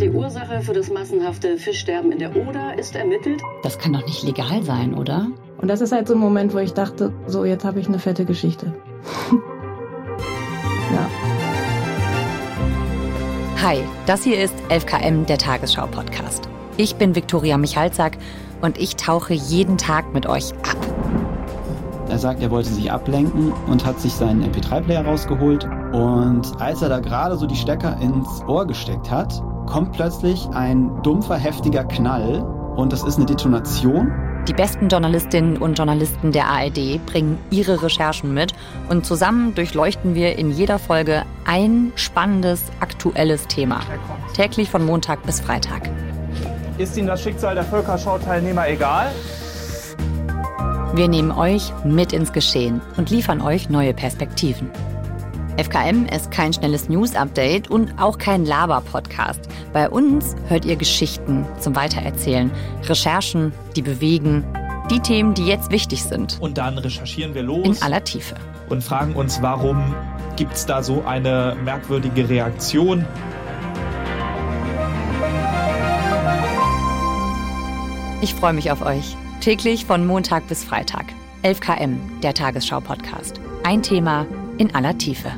Die Ursache für das massenhafte Fischsterben in der Oder ist ermittelt. Das kann doch nicht legal sein, oder? Und das ist halt so ein Moment, wo ich dachte, so jetzt habe ich eine fette Geschichte. ja. Hi, das hier ist 11KM, der Tagesschau-Podcast. Ich bin Viktoria Michalzack und ich tauche jeden Tag mit euch ab. Er sagt, er wollte sich ablenken und hat sich seinen MP3-Player rausgeholt. Und als er da gerade so die Stecker ins Ohr gesteckt hat, kommt plötzlich ein dumpfer, heftiger Knall und das ist eine Detonation. Die besten Journalistinnen und Journalisten der ARD bringen ihre Recherchen mit und zusammen durchleuchten wir in jeder Folge ein spannendes, aktuelles Thema. Täglich von Montag bis Freitag. Ist Ihnen das Schicksal der Völkerschau-Teilnehmer egal? Wir nehmen euch mit ins Geschehen und liefern euch neue Perspektiven. FKM ist kein schnelles News-Update und auch kein Laber-Podcast. Bei uns hört ihr Geschichten zum Weitererzählen, Recherchen, die bewegen, die Themen, die jetzt wichtig sind. Und dann recherchieren wir los. In aller Tiefe. Und fragen uns, warum gibt es da so eine merkwürdige Reaktion? Ich freue mich auf euch. Täglich von Montag bis Freitag. 11 km, der Tagesschau-Podcast. Ein Thema in aller Tiefe.